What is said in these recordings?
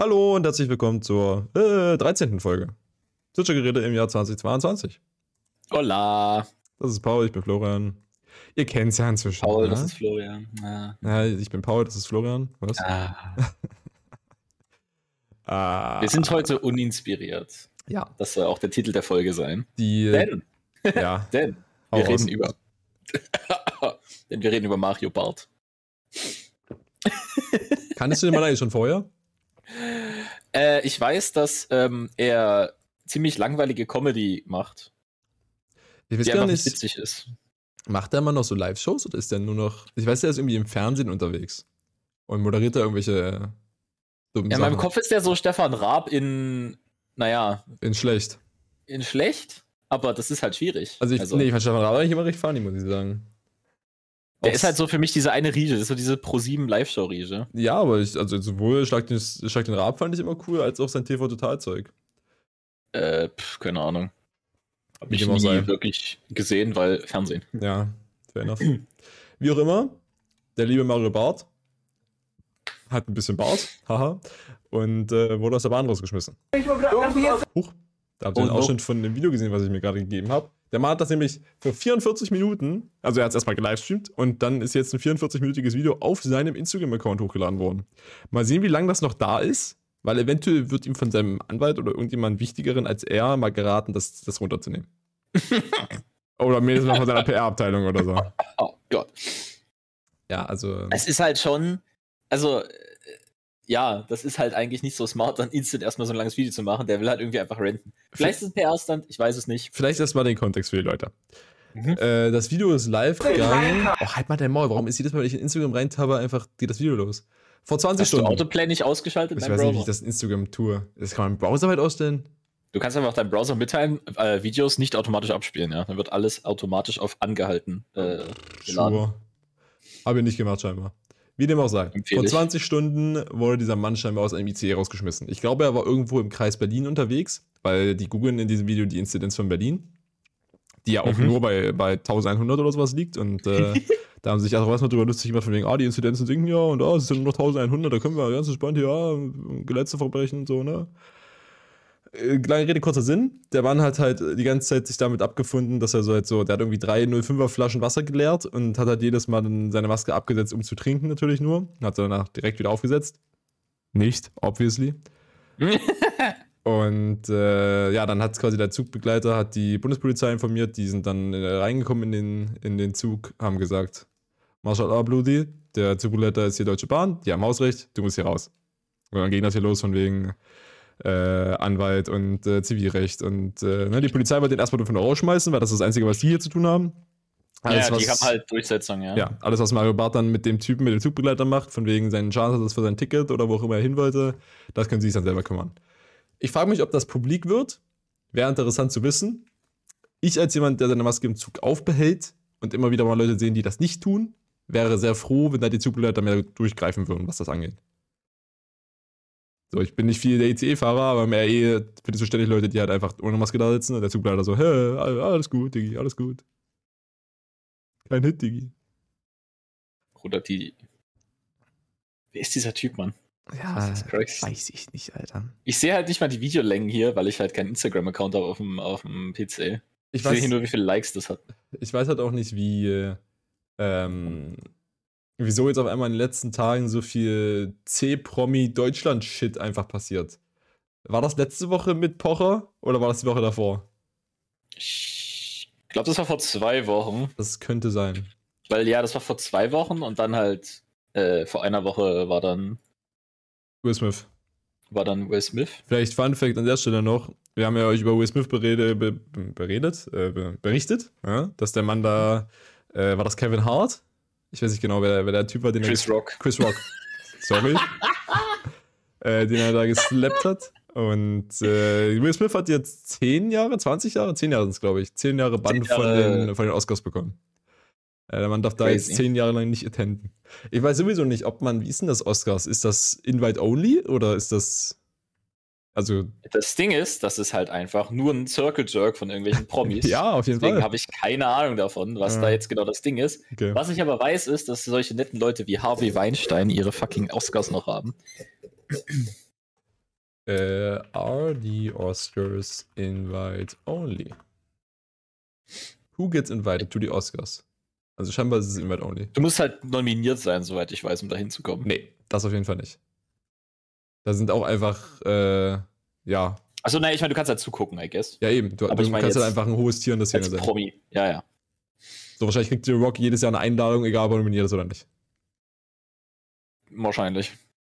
Hallo und herzlich willkommen zur äh, 13. Folge. Zwitschergeräte im Jahr 2022. Hola. Das ist Paul, ich bin Florian. Ihr kennt es ja inzwischen. Paul, ne? das ist Florian. Ja. ja, ich bin Paul, das ist Florian. Was? Ah. Ah, Wir sind heute uninspiriert. ja, Das soll auch der Titel der Folge sein. die. Denn, ja, denn, wir reden über. denn wir reden über Mario Bart. kanntest du den Mann eigentlich schon vorher? Äh, ich weiß, dass ähm, er ziemlich langweilige Comedy macht, Ich weiß die gar nicht witzig ist. Macht der Mann noch so Live-Shows oder ist der nur noch. Ich weiß, der ist irgendwie im Fernsehen unterwegs. Und moderiert da irgendwelche äh, dummen Ja, in meinem Kopf ist der so Stefan Raab in, naja, In schlecht. in schlecht, aber das ist halt schwierig. Also, ich, nee, ich fand Stefan Raab eigentlich immer recht funny, muss ich sagen. Der ist halt so für mich diese eine Riege, das ist so diese Pro7 Live-Show-Riege. Ja, aber ich, also sowohl Schlag den, Schlag den Raab fand ich immer cool, als auch sein TV-Total-Zeug. Äh, pf, keine Ahnung. Hab Wie ich nie sei. wirklich gesehen, weil Fernsehen. Ja, fair enough. Wie auch immer, der liebe Mario Bart hat ein bisschen Bart, haha, und äh, wurde aus der Bahn rausgeschmissen. Huch, da habt ihr Oh den no. Ausschnitt von dem Video gesehen, was ich mir gerade gegeben habe. Der Mann hat das nämlich für 44 Minuten, also er hat es erstmal gelivestreamt und dann ist jetzt ein 44-minütiges Video auf seinem Instagram-Account hochgeladen worden. Mal sehen, wie lange das noch da ist, weil eventuell wird ihm von seinem Anwalt oder irgendjemand Wichtigeren als er mal geraten, das, das runterzunehmen. oder mindestens mal von seiner PR-Abteilung oder so. Oh Gott. Ja, also. Es ist halt schon, also, ja, das ist halt eigentlich nicht so smart, dann instant erstmal so ein langes Video zu machen. Der will halt irgendwie einfach renten. Vielleicht ist es ein PR-Stand, ich weiß es nicht. Vielleicht erstmal den Kontext für die Leute. Mhm. Äh, das Video ist live gegangen. Oh, halt mal dein Maul. Warum ist jedes Mal, wenn ich in Instagram reintabe, einfach geht das Video los? Vor 20 Hast du Stunden. Autoplay nicht ausgeschaltet ich weiß nicht, wie Browser? ich das in Instagram tue. Das kann man im Browser weit ausstellen. Du kannst einfach deinem Browser mitteilen, äh, Videos nicht automatisch abspielen, ja. Dann wird alles automatisch auf angehalten äh, geladen. Sure. Habe ich nicht gemacht, scheinbar. Wie dem auch sei. Vor ich. 20 Stunden wurde dieser Mann scheinbar aus einem ICE rausgeschmissen. Ich glaube, er war irgendwo im Kreis Berlin unterwegs, weil die googeln in diesem Video die Inzidenz von Berlin, die ja auch Mhm. nur bei, bei 1100 oder sowas liegt. Und äh, da haben sich auch erstmal drüber lustig gemacht, von wegen, ah, die Inzidenzen sinken ja und ah, es sind nur noch 1100, da können wir ganz entspannt hier, ja, letzte Verbrechen und so, ne? Äh, Lange Rede, kurzer Sinn. Der Mann hat halt die ganze Zeit sich damit abgefunden, dass er so halt so, der hat irgendwie drei 05er Flaschen Wasser geleert und hat halt jedes Mal seine Maske abgesetzt, um zu trinken natürlich nur. Hat danach direkt wieder aufgesetzt. Nicht, obviously. Und äh, ja, dann hat quasi der Zugbegleiter, hat die Bundespolizei informiert, die sind dann äh, reingekommen in den, in den Zug, haben gesagt, Marshall Bludi, der Zugbegleiter ist hier Deutsche Bahn, die haben Hausrecht, du musst hier raus. Und dann ging das hier los von wegen äh, Anwalt und äh, Zivilrecht. Und äh, ne, die Polizei wollte den erstmal von der rausschmeißen, weil das ist das Einzige, was die hier zu tun haben. Alles, ja, die was- haben halt Durchsetzung, ja. ja, alles, was Mario Barth dann mit dem Typen, mit dem Zugbegleiter macht, von wegen seinen Schadensersatz für sein Ticket oder wo auch immer er hin wollte, das können sie sich dann selber kümmern. Ich frage mich, ob das publik wird. Wäre interessant zu wissen. Ich als jemand, der seine Maske im Zug aufbehält und immer wieder mal Leute sehen, die das nicht tun, wäre sehr froh, wenn da die Zugbegleiter mehr durchgreifen würden, was das angeht. So, ich bin nicht viel der ICE-Fahrer, aber mehr eh findest du ständig Leute, die halt einfach ohne Maske da sitzen und der Zugbegleiter so, hä, alles gut, Diggi, alles gut. Kein Hit, Diggi. Oder die. Wer ist dieser Typ, Mann? Ja, Christ. weiß ich nicht, Alter. Ich sehe halt nicht mal die Videolängen hier, weil ich halt keinen Instagram-Account habe auf dem, auf dem PC. Ich Ich sehe weiß, hier nur, wie viele Likes das hat. ich weiß halt auch nicht, wie, äh, ähm, wieso jetzt auf einmal in den letzten Tagen so viel C-Promi-Deutschland-Shit einfach passiert. War das letzte Woche mit Pocher oder war das die Woche davor? Ich glaube, das war vor zwei Wochen. Das könnte sein. Weil ja, das war vor zwei Wochen und dann halt äh, vor einer Woche war dann, Will Smith. war dann Will Smith. Vielleicht Fun Fact an der Stelle noch. Wir haben ja euch über Will Smith berede, be, beredet, äh, be, berichtet, ja? dass der Mann da, äh, war das Kevin Hart? Ich weiß nicht genau, wer, wer der Typ war, den er Chris Rock. Chris Rock. Sorry. äh, den er da geslappt hat. Und äh, Will Smith hat jetzt 10 Jahre, 20 Jahre, 10 Jahre sind es, glaube ich, 10 Jahre Bann Zehn von, Jahre. den, von den Oscars bekommen. Äh, Mann darf da Crazy. jetzt 10 Jahre lang nicht attenden. Ich weiß sowieso nicht, ob man, wie ist denn das Oscars? Ist das Invite Only oder ist das. Also, Das Ding ist, das ist halt einfach nur ein Circle Jerk von irgendwelchen Promis. ja, auf jeden Deswegen Fall. habe ich keine Ahnung davon, was Ja. da jetzt genau das Ding ist. Okay. Was ich aber weiß, ist, dass solche netten Leute wie Harvey Weinstein ihre fucking Oscars noch haben. Äh, are the Oscars invite only? Who gets invited to the Oscars? Also scheinbar ist es invite only. Du musst halt nominiert sein, soweit ich weiß, um da hinzukommen. Nee, das auf jeden Fall nicht. Da sind auch einfach, äh, ja. Achso, nein, ich meine, du kannst halt zugucken, I guess. Ja, eben. Du, Aber du ich mein kannst halt einfach ein hohes Tier in der Szene sein. Promi. Ja, ja. So, wahrscheinlich kriegt The Rock jedes Jahr eine Einladung, egal ob er nominiert ist oder nicht. Wahrscheinlich.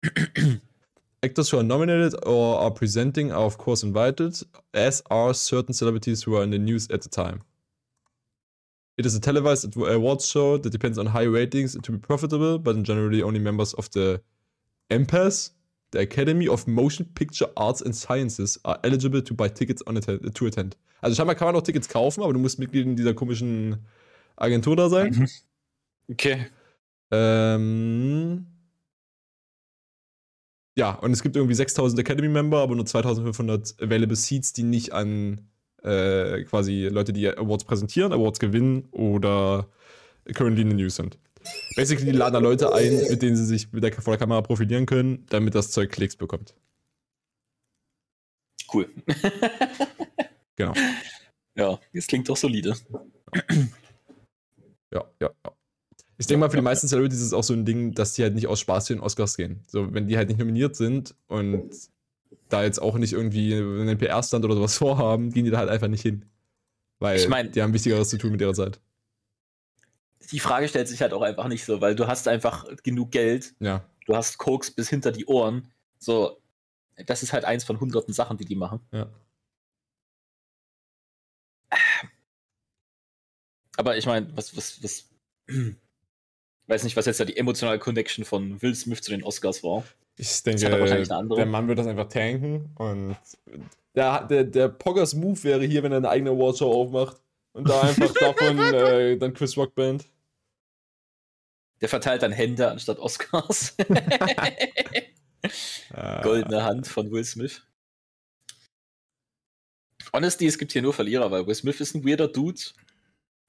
Actors who are nominated or are presenting are of course invited, as are certain celebrities who are in the news at the time. It is a televised awards show that depends on high ratings to be profitable, but generally only members of the MPAS, the Academy of Motion Picture Arts and Sciences, are eligible to buy tickets on atten to attend. Also scheinbar kann man auch Tickets kaufen, aber du musst Mitglied in dieser komischen Agentur da sein. Okay. Ähm, ja, und es gibt irgendwie 6000 Academy-Member, aber nur 2500 Available Seats, die nicht an äh, quasi Leute, die Awards präsentieren, Awards gewinnen oder currently in the news sind. Basically, die laden da Leute ein, mit denen sie sich mit der, vor der Kamera profilieren können, damit das Zeug Klicks bekommt. Cool. Genau. ja, das klingt doch solide. Ja, ja, ja. Ich denke mal, für die meisten Celebrities ist es auch so ein Ding, dass die halt nicht aus Spaß zu den Oscars gehen. So, wenn die halt nicht nominiert sind und da jetzt auch nicht irgendwie einen PR-Stand oder sowas vorhaben, gehen die da halt einfach nicht hin. Weil Ich mein- die haben Wichtigeres zu tun mit ihrer Zeit. Die Frage stellt sich halt auch einfach nicht so, weil du hast einfach genug Geld, Ja. du hast Koks bis hinter die Ohren. So, das ist halt eins von hunderten Sachen, die die machen. Ja. Aber ich meine, was, was, was, weiß nicht, was jetzt da die emotionale Connection von Will Smith zu den Oscars war. Ich andere. der Mann wird das einfach tanken und der, der, der Poggers Move wäre hier, wenn er eine eigene Awardshow aufmacht und da einfach davon äh, dann Chris Rock Band. Der verteilt dann Hände anstatt Oscars. Äh, Goldene Hand von Will Smith. Honestly, es gibt hier nur Verlierer, weil Will Smith ist ein weirder Dude,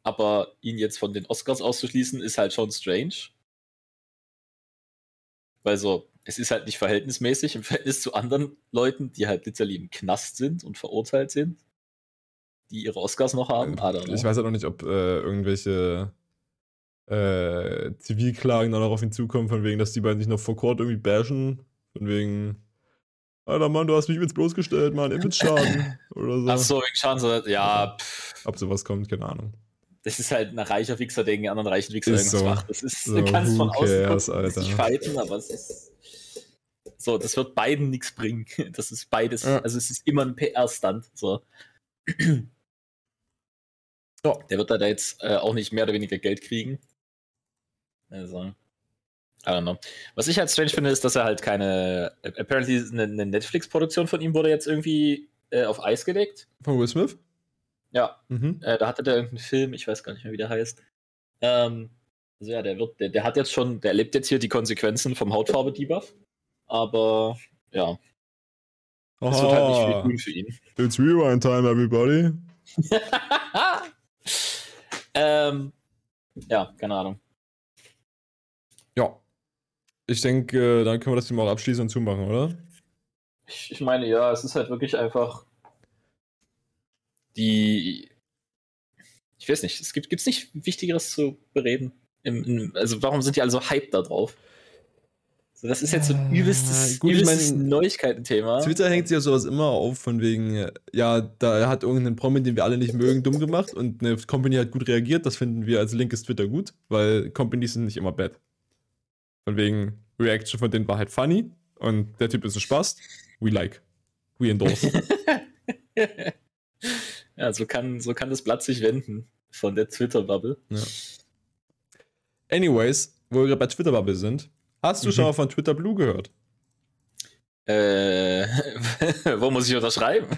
aber ihn jetzt von den Oscars auszuschließen, ist halt schon strange. Weil so, es ist halt nicht verhältnismäßig im Verhältnis zu anderen Leuten, die halt literally im Knast sind und verurteilt sind, die ihre Oscars noch haben. Ich weiß halt auch nicht, ob äh, irgendwelche äh, Zivilklagen dann auch auf ihn zukommen, von wegen, dass die beiden sich noch vor Court irgendwie bashen. Von wegen, Alter Mann, du hast mich jetzt bloßgestellt, Mann, Image-Schaden oder so. Ach so, wegen Schaden, ja, pff, Ob sowas kommt, keine Ahnung. das ist halt ein reicher Wichser, der gegen einen anderen reichen Wichser Ist irgendwas so. macht. Das ist, So, du kannst von außen cares, gucken, Alter. sich fighten, aber es ist so, das wird beiden nichts bringen. Das ist beides, Ja. also es ist immer ein PR-Stand. So. Ja. Der wird da jetzt äh, auch nicht mehr oder weniger Geld kriegen. Also, I don't know. Was ich halt strange finde, ist, dass er halt keine, apparently eine, eine Netflix-Produktion von ihm wurde jetzt irgendwie äh, auf Eis gelegt. Von Will Smith? Ja, Mhm. äh, da hatte der irgendeinen Film, ich weiß gar nicht mehr, wie der heißt. Ähm, also ja, der wird, der, der hat jetzt schon, der erlebt jetzt hier die Konsequenzen vom Hautfarbe-Debuff. Aber ja, es wird halt nicht viel tun für ihn. It's rewind time, everybody. ähm, ja, keine Ahnung. Ja. Ich denke, dann können wir das Thema auch abschließen und zumachen, oder? Ich, ich meine, ja, es ist halt wirklich einfach die. Ich weiß nicht, es gibt es nicht Wichtigeres zu bereden. Im, im, also warum sind die alle so hyped da drauf? So, das ist jetzt so ein Äh, übelstes, gut, ich übelstes mein, Neuigkeiten-Thema. Twitter hängt sich ja sowas immer auf, von wegen, ja, da hat irgendein Promi, den wir alle nicht mögen, dumm gemacht und eine Company hat gut reagiert. Das finden wir als linkes Twitter gut, weil Companies sind nicht immer bad. Von wegen, Reaction von denen war halt funny und der Typ ist ein Spaß. We like. We endorse. ja, so kann, so kann das Blatt sich wenden von der Twitter-Bubble. ja. Anyways, wo wir gerade bei Twitter-Bubble sind, hast du Mhm. schon mal von Twitter Blue gehört? Äh, wo muss ich unterschreiben?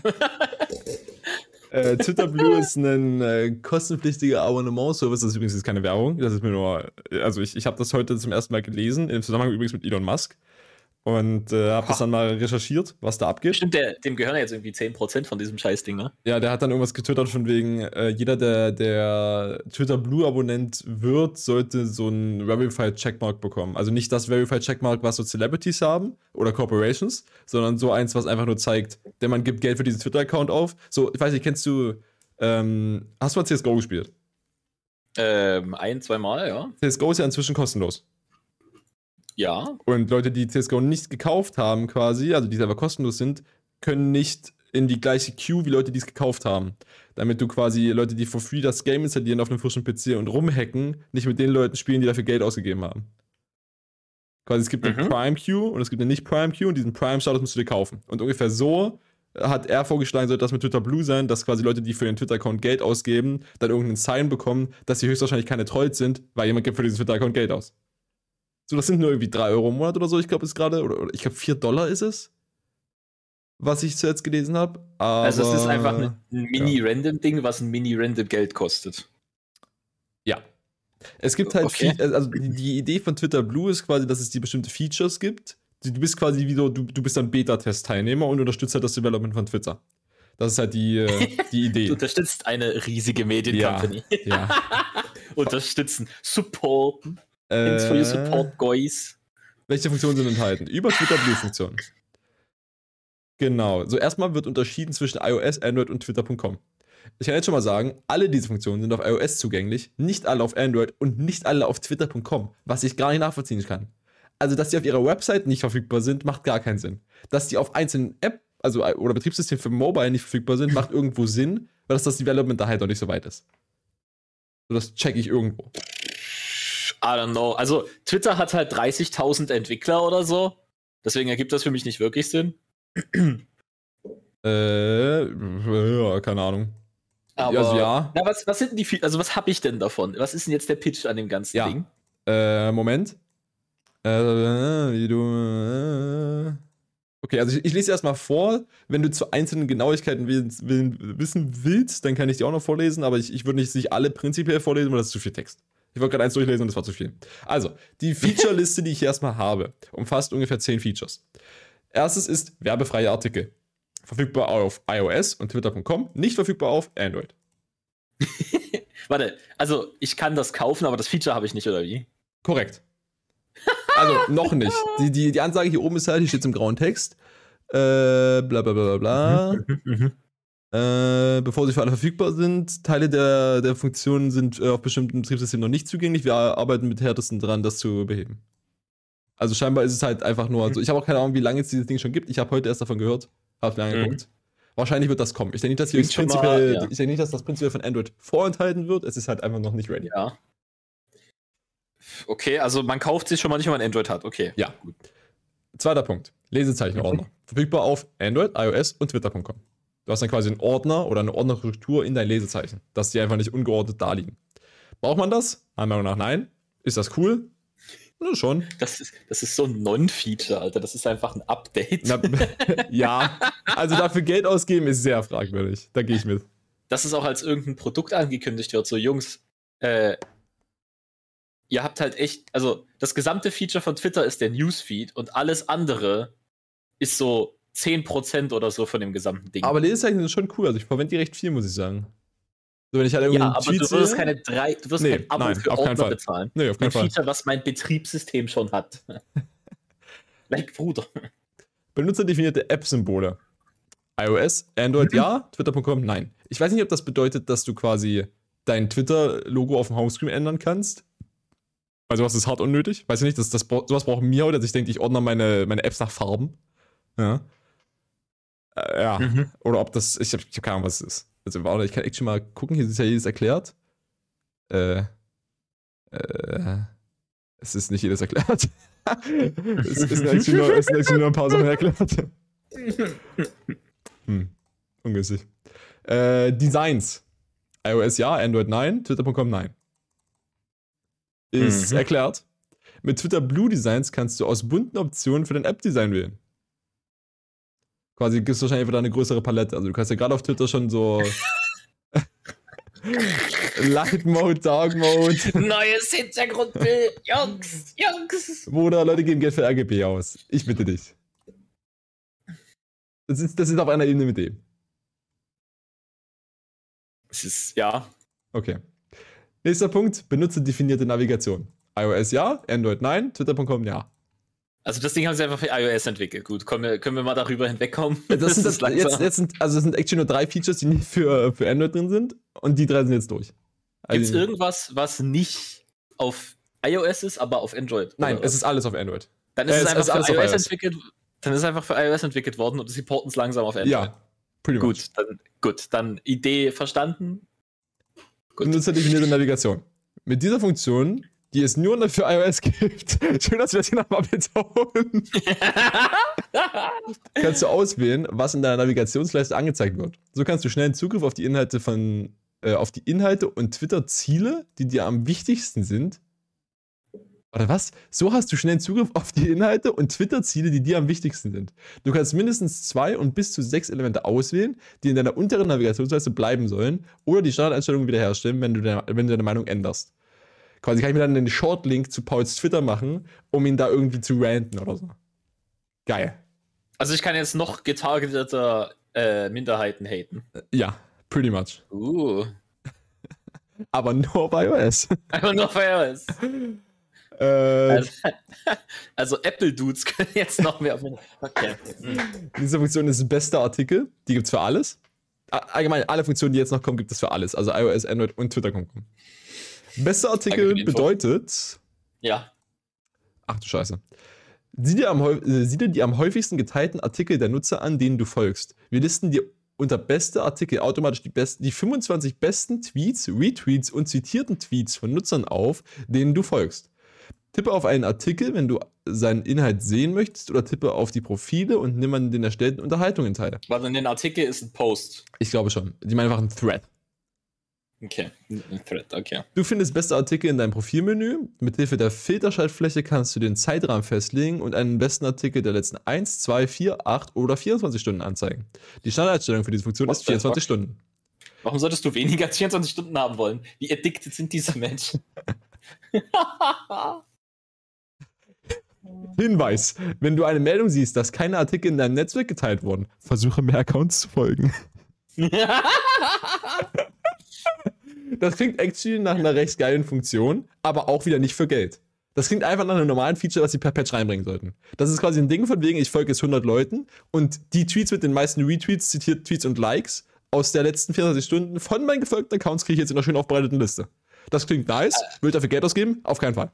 Äh, Twitter Blue ist ein äh, kostenpflichtiger Abonnement-Service. Das ist übrigens keine Werbung. Das ist mir nur. Also, ich, ich habe das heute zum ersten Mal gelesen, im Zusammenhang übrigens mit Elon Musk. Und äh, habe das dann mal recherchiert, was da abgeht. Stimmt, der, dem gehören ja jetzt irgendwie 10% von diesem Scheißding, ne? Ja, der hat dann irgendwas getwittert von wegen, äh, jeder, der, der Twitter Blue-Abonnent wird, sollte so ein Verified Checkmark bekommen. Also nicht das Verified Checkmark, was so Celebrities haben oder Corporations, sondern so eins, was einfach nur zeigt, denn man gibt Geld für diesen Twitter-Account auf. So, ich weiß nicht, kennst du, ähm, hast du mal CSGO gespielt? Ähm, ein, zweimal, ja. CSGO ist ja inzwischen kostenlos. Ja. Und Leute, die CSGO nicht gekauft haben, quasi, also die selber kostenlos sind, können nicht in die gleiche Queue wie Leute, die es gekauft haben. Damit du quasi Leute, die for free das Game installieren auf einem frischen PC und rumhacken, nicht mit den Leuten spielen, die dafür Geld ausgegeben haben. Quasi es gibt eine mhm. Prime Queue und es gibt eine nicht Prime Queue und diesen Prime Status musst du dir kaufen. Und ungefähr so hat er vorgeschlagen, sollte das mit Twitter Blue sein, dass quasi Leute, die für den Twitter-Account Geld ausgeben, dann irgendeinen Sign bekommen, dass sie höchstwahrscheinlich keine Trolls sind, weil jemand gibt für diesen Twitter-Account Geld aus. So, das sind nur irgendwie 3 Euro im Monat oder so, ich glaube, ist gerade, oder, oder, ich glaube 4 Dollar ist es, was ich zuletzt gelesen habe. Also es ist einfach ein Mini-Random-Ding, ja. was ein Mini-Random Geld kostet. Ja. Es gibt halt, okay. viel, also die, die, Idee von Twitter Blue ist quasi, dass es die bestimmte Features gibt. Du bist quasi wie so, du, du bist ein Beta-Test-Teilnehmer und unterstützt halt das Development von Twitter. Das ist halt die, äh, die Idee. du unterstützt eine riesige Mediencompany. Ja, ja. Unterstützen, supporten. Thanks for your support, guys. Welche Funktionen sind enthalten? Über Twitter Blue-Funktionen. Genau. So erstmal wird unterschieden zwischen iOS, Android und Twitter.com. Ich kann jetzt schon mal sagen, alle diese Funktionen sind auf iOS zugänglich, nicht alle auf Android und nicht alle auf Twitter.com, was ich gar nicht nachvollziehen kann. Also, dass die auf ihrer Website nicht verfügbar sind, macht gar keinen Sinn. Dass die auf einzelnen App, also oder Betriebssystemen für Mobile nicht verfügbar sind, macht irgendwo Sinn, weil das, das Development da halt noch nicht so weit ist. So, das checke ich irgendwo. I don't know. Also Twitter hat halt 30.000 Entwickler oder so. Deswegen ergibt das für mich nicht wirklich Sinn. äh, ja, keine Ahnung. Aber, also ja. Na, was, was sind die, also was habe ich denn davon? Was ist denn jetzt der Pitch an dem ganzen ja. Ding? Äh, Moment. Äh, wie du. Äh. Okay, also ich, ich lese erstmal vor. Wenn du zu einzelnen Genauigkeiten wissen willst, dann kann ich die auch noch vorlesen, aber ich, ich würde nicht, nicht alle prinzipiell vorlesen, weil das ist zu viel Text. Ich wollte gerade eins durchlesen und das war zu viel. Also, die Feature-Liste, die ich erstmal habe, umfasst ungefähr 10 Features. Erstes ist werbefreie Artikel. Verfügbar auf iOS und Twitter.com, nicht verfügbar auf Android. Warte, also ich kann das kaufen, aber das Feature habe ich nicht, oder wie? Korrekt. Also noch nicht. Die, die, die Ansage hier oben ist halt, hier steht im grauen Text. Äh, bla bla bla bla. Mhm, mhm, mhm. Äh, bevor sie für alle verfügbar sind. Teile der, der Funktionen sind äh, auf bestimmten Betriebssystemen noch nicht zugänglich. Wir arbeiten mit härtesten dran, das zu beheben. Also scheinbar ist es halt einfach nur, also ich habe auch keine Ahnung, wie lange es dieses Ding schon gibt. Ich habe heute erst davon gehört, habe mir angeguckt. Mhm. Wahrscheinlich wird das kommen. Ich denke nicht, dass hier prinzipiell, ja. ich denke nicht, dass das prinzipiell von Android vorenthalten wird. Es ist halt einfach noch nicht ready. Ja. Okay, also man kauft sich schon mal nicht, wenn man Android hat. Okay. Ja. Gut. Zweiter Punkt. Lesezeichenordner. Mhm. Verfügbar auf Android, iOS und Twitter.com. Du hast dann quasi einen Ordner oder eine Ordnerstruktur in dein Lesezeichen, dass die einfach nicht ungeordnet da liegen. Braucht man das? Meiner Meinung nach nein. Ist das cool? Na, schon. Das ist, das ist so ein Non-Feature, Alter. Das ist einfach ein Update. Na, ja, also dafür Geld ausgeben ist sehr fragwürdig. Da gehe ich mit. Dass es auch als irgendein Produkt angekündigt wird. So, Jungs, äh, ihr habt halt echt, also das gesamte Feature von Twitter ist der Newsfeed und alles andere ist so 10% oder so von dem gesamten Ding. Aber Lesezeichen sind schon cool. Also ich verwende die recht viel, muss ich sagen. So, wenn ich halt ja, aber Tweet du wirst keine drei, du wirst nee, kein Abo nein, für Ordner bezahlen. Nee, auf keinen ein Fall. Feature, was mein Betriebssystem schon hat. like Bruder. Benutzerdefinierte App-Symbole. iOS, Android mhm. ja, Twitter.com nein. Ich weiß nicht, ob das bedeutet, dass du quasi dein Twitter-Logo auf dem Homescreen ändern kannst. Weil sowas ist hart unnötig. Weiß ich nicht, das, das, sowas braucht mir, dass ich denke, ich ordne meine, meine Apps nach Farben. Ja. Äh, ja. Mhm. Oder ob das, ich habe hab keine Ahnung, was es ist. Also, warte, ich kann echt schon mal gucken, hier ist ja jedes erklärt. Äh, äh, es ist nicht jedes erklärt. es ist actually nur, es nur ein paar Sachen erklärt. hm, ungünstig. Äh, Designs. iOS ja, Android nein, Twitter.com nein. Ist mhm. erklärt. Mit Twitter Blue Designs kannst du aus bunten Optionen für dein App-Design wählen quasi gibt es wahrscheinlich wieder eine größere Palette. Also du kannst ja gerade auf Twitter schon so. Light Mode, Dark Mode. Neues Hintergrundbild. Jungs, Jungs. Bruder, Leute geben Geld für RGB aus. Ich bitte dich. Das ist, das ist auf einer Ebene mit dem. Es ist, ja. Okay. Nächster Punkt, benutze definierte Navigation. iOS ja, Android nein, Twitter.com ja. Also das Ding haben sie einfach für iOS entwickelt. Gut, können wir, können wir mal darüber hinwegkommen? Das, sind, das, jetzt, jetzt sind, also es sind actually nur drei Features, die nicht für, für Android drin sind und die drei sind jetzt durch. Also Gibt es irgendwas, was nicht auf iOS ist, aber auf Android? Nein, es ist alles auf Android. Dann ist äh, es, es einfach ist für iOS, iOS, entwickelt. Dann ist es einfach für iOS entwickelt worden und sie porten es langsam auf Android. Ja, pretty gut, much. Dann, gut, dann Idee verstanden. Gut. Benutzerdefinierte Navigation. Mit dieser Funktion die es nur für iOS gibt. Schön, dass wir das hier nochmal betonen. kannst du auswählen, was in deiner Navigationsleiste angezeigt wird. So kannst du schnellen Zugriff auf die Inhalte von äh, auf die Inhalte und Twitter-Ziele, die dir am wichtigsten sind. Oder was? So hast du schnellen Zugriff auf die Inhalte und Twitter-Ziele, die dir am wichtigsten sind. Du kannst mindestens zwei und bis zu sechs Elemente auswählen, die in deiner unteren Navigationsleiste bleiben sollen, oder die Standardeinstellungen wiederherstellen, wenn du, deine, wenn du deine Meinung änderst. Quasi kann ich mir dann einen Shortlink zu Pauls Twitter machen, um ihn da irgendwie zu ranten oder so. Geil. Also ich kann jetzt noch getargeteter äh, Minderheiten haten. Ja, pretty much. Uh. Aber nur bei iOS. Aber nur bei iOS. Äh, also, also Apple-Dudes können jetzt noch mehr auf Okay. Diese Funktion ist bester Artikel. Die gibt es für alles. Allgemein, alle Funktionen, die jetzt noch kommen, gibt es für alles. Also iOS, Android und Twitter kommen. Bester Artikel bedeutet. Ja. Ach du Scheiße. Sieh dir, am, äh, sieh dir die am häufigsten geteilten Artikel der Nutzer an, denen du folgst. Wir listen dir unter beste Artikel automatisch die, besten, die 25 besten Tweets, Retweets und zitierten Tweets von Nutzern auf, denen du folgst. Tippe auf einen Artikel, wenn du seinen Inhalt sehen möchtest, oder tippe auf die Profile und nimm an den erstellten Unterhaltungen teil. Warte, in den Artikel ist ein Post. Ich glaube schon. Die meinen einfach ein Thread. Okay, ein Thread, okay. Du findest beste Artikel in deinem Profilmenü. Mithilfe der Filterschaltfläche kannst du den Zeitrahmen festlegen und einen besten Artikel der letzten 1, 2, 4, 8 oder 24 Stunden anzeigen. Die Standardeinstellung für diese Funktion Was ist 24 Stunden. Warum solltest du weniger als 24 Stunden haben wollen? Wie addicted sind diese Menschen? Hinweis: Wenn du eine Meldung siehst, dass keine Artikel in deinem Netzwerk geteilt wurden, versuche mehr Accounts zu folgen. Das klingt actually nach einer recht geilen Funktion, aber auch wieder nicht für Geld. Das klingt einfach nach einem normalen Feature, was sie per Patch reinbringen sollten. Das ist quasi ein Ding von wegen, ich folge jetzt 100 Leuten und die Tweets mit den meisten Retweets, zitiert Tweets und Likes aus der letzten 24 Stunden von meinen gefolgten Accounts kriege ich jetzt in einer schön aufbereiteten Liste. Das klingt nice. Will dafür Geld ausgeben? Auf keinen Fall.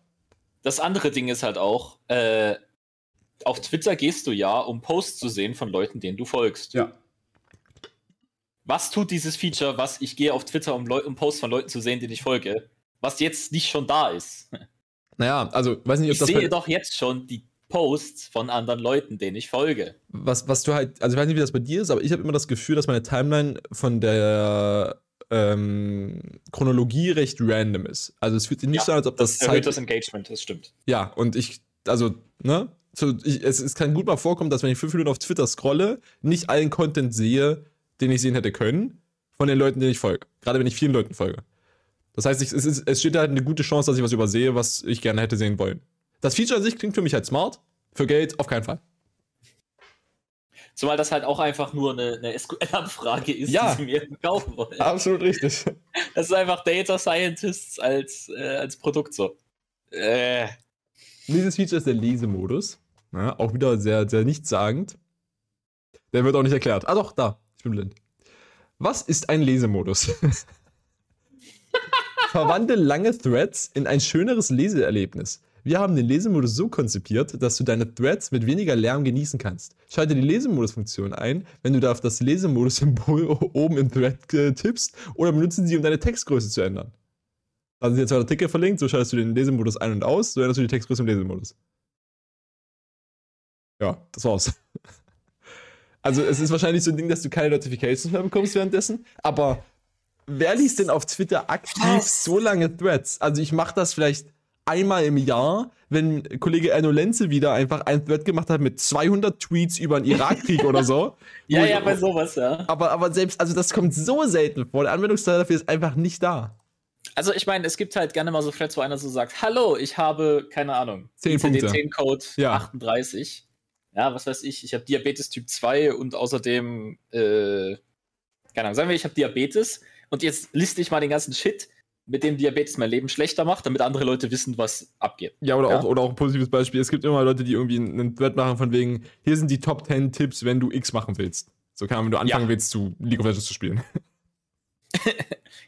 Das andere Ding ist halt auch, äh, auf Twitter gehst du ja, um Posts zu sehen von Leuten, denen du folgst. Ja. Was tut dieses Feature, was ich gehe auf Twitter, um, Leu um Posts von Leuten zu sehen, denen ich folge, was jetzt nicht schon da ist? Naja, also weiß nicht, ob ich das. Ich sehe doch jetzt schon die Posts von anderen Leuten, denen ich folge. Was, was du halt, also ich weiß nicht, wie das bei dir ist, aber ich habe immer das Gefühl, dass meine Timeline von der ähm, Chronologie recht random ist. Also es fühlt sich nicht ja, so an, als ob das. Das erhöht das Engagement, das stimmt. Ja, und ich, also, ne? So, ich, es, es kann gut mal vorkommen, dass wenn ich fünf Minuten auf Twitter scrolle, nicht allen Content sehe, den ich sehen hätte können, von den Leuten, denen ich folge. Gerade wenn ich vielen Leuten folge. Das heißt, ich, es, ist, es steht halt eine gute Chance, dass ich was übersehe, was ich gerne hätte sehen wollen. Das Feature an sich klingt für mich halt smart. Für Geld auf keinen Fall. Zumal das halt auch einfach nur eine, eine SQL-Abfrage ist, ja, die sie mir kaufen wollen. Absolut richtig. Das ist einfach Data Scientists als, äh, als Produkt so. Äh. Dieses Feature ist der Lesemodus. Ja, auch wieder sehr, sehr nichtssagend. Der wird auch nicht erklärt. Ah doch, da. Ich bin blind. Was ist ein Lesemodus? Verwandle lange Threads in ein schöneres Leseerlebnis. Wir haben den Lesemodus so konzipiert, dass du deine Threads mit weniger Lärm genießen kannst. Schalte die Lesemodus-Funktion ein, wenn du da auf das Lesemodus-Symbol oben im Thread äh, tippst oder benutze sie, um deine Textgröße zu ändern. Da sind jetzt zwei Artikel verlinkt, so schaltest du den Lesemodus ein und aus, so änderst du die Textgröße im Lesemodus. Ja, das war's. Also es ist wahrscheinlich so ein Ding, dass du keine Notifications mehr bekommst währenddessen, aber wer liest denn auf Twitter aktiv Was? so lange Threads? Also ich mache das vielleicht einmal im Jahr, wenn Kollege Erno Lenze wieder einfach ein Thread gemacht hat mit 200 Tweets über den Irakkrieg oder so. ja, ja, bei sowas, ja. Aber, aber selbst, also das kommt so selten vor. Der Anwendungsteil dafür ist einfach nicht da. Also ich meine, es gibt halt gerne mal so Threads, wo einer so sagt, hallo, ich habe, keine Ahnung, 10 Punkte. 10 Code Ja. 38. Ja, was weiß ich, ich habe Diabetes Typ 2 und außerdem, äh, keine Ahnung, sagen wir, ich habe Diabetes und jetzt liste ich mal den ganzen Shit, mit dem Diabetes mein Leben schlechter macht, damit andere Leute wissen, was abgeht. Ja, oder, Ja. Auch, oder auch ein positives Beispiel. Es gibt immer Leute, die irgendwie einen Thread machen von wegen, hier sind die Top 10 Tipps, wenn du X machen willst. So kann man, wenn du anfangen Ja. willst, zu League of Legends zu spielen.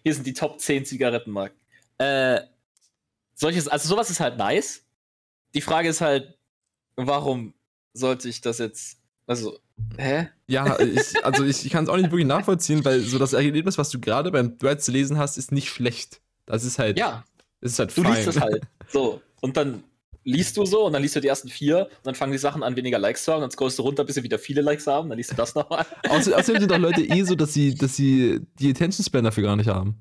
Hier sind die Top 10 Zigarettenmarken. Äh, solches, also sowas ist halt nice. Die Frage ist halt, warum sollte ich das jetzt, also, hä? Ja, ich, also ich, ich kann es auch nicht wirklich nachvollziehen, weil so das Ergebnis, was du gerade beim Thread zu lesen hast, ist nicht schlecht. Das ist halt, Ja, ist halt du fein. liest es halt. So. Und dann liest du so und dann liest du die ersten vier und dann fangen die Sachen an, weniger Likes zu haben, dann scrollst du runter, bis sie wieder viele Likes haben, dann liest du das nochmal. Außer, außerdem sind doch Leute eh so, dass sie, dass sie die Attention Span dafür gar nicht haben.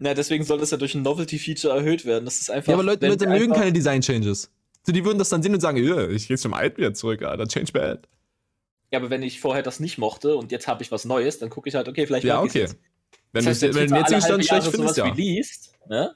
Na, deswegen soll das ja durch ein Novelty-Feature erhöht werden. Das ist einfach. Ja, aber Leute, Leute mögen keine Design-Changes. So, die würden das dann sehen und sagen, "Ja, ich gehe zum Alten wieder zurück, Alter, change bad. Ja, aber wenn ich vorher das nicht mochte und jetzt habe ich was Neues, dann gucke ich halt, okay, vielleicht Ja, mag okay. jetzt. Wenn das heißt, du den jetzigen Stand schlecht findest, ja. released, ne?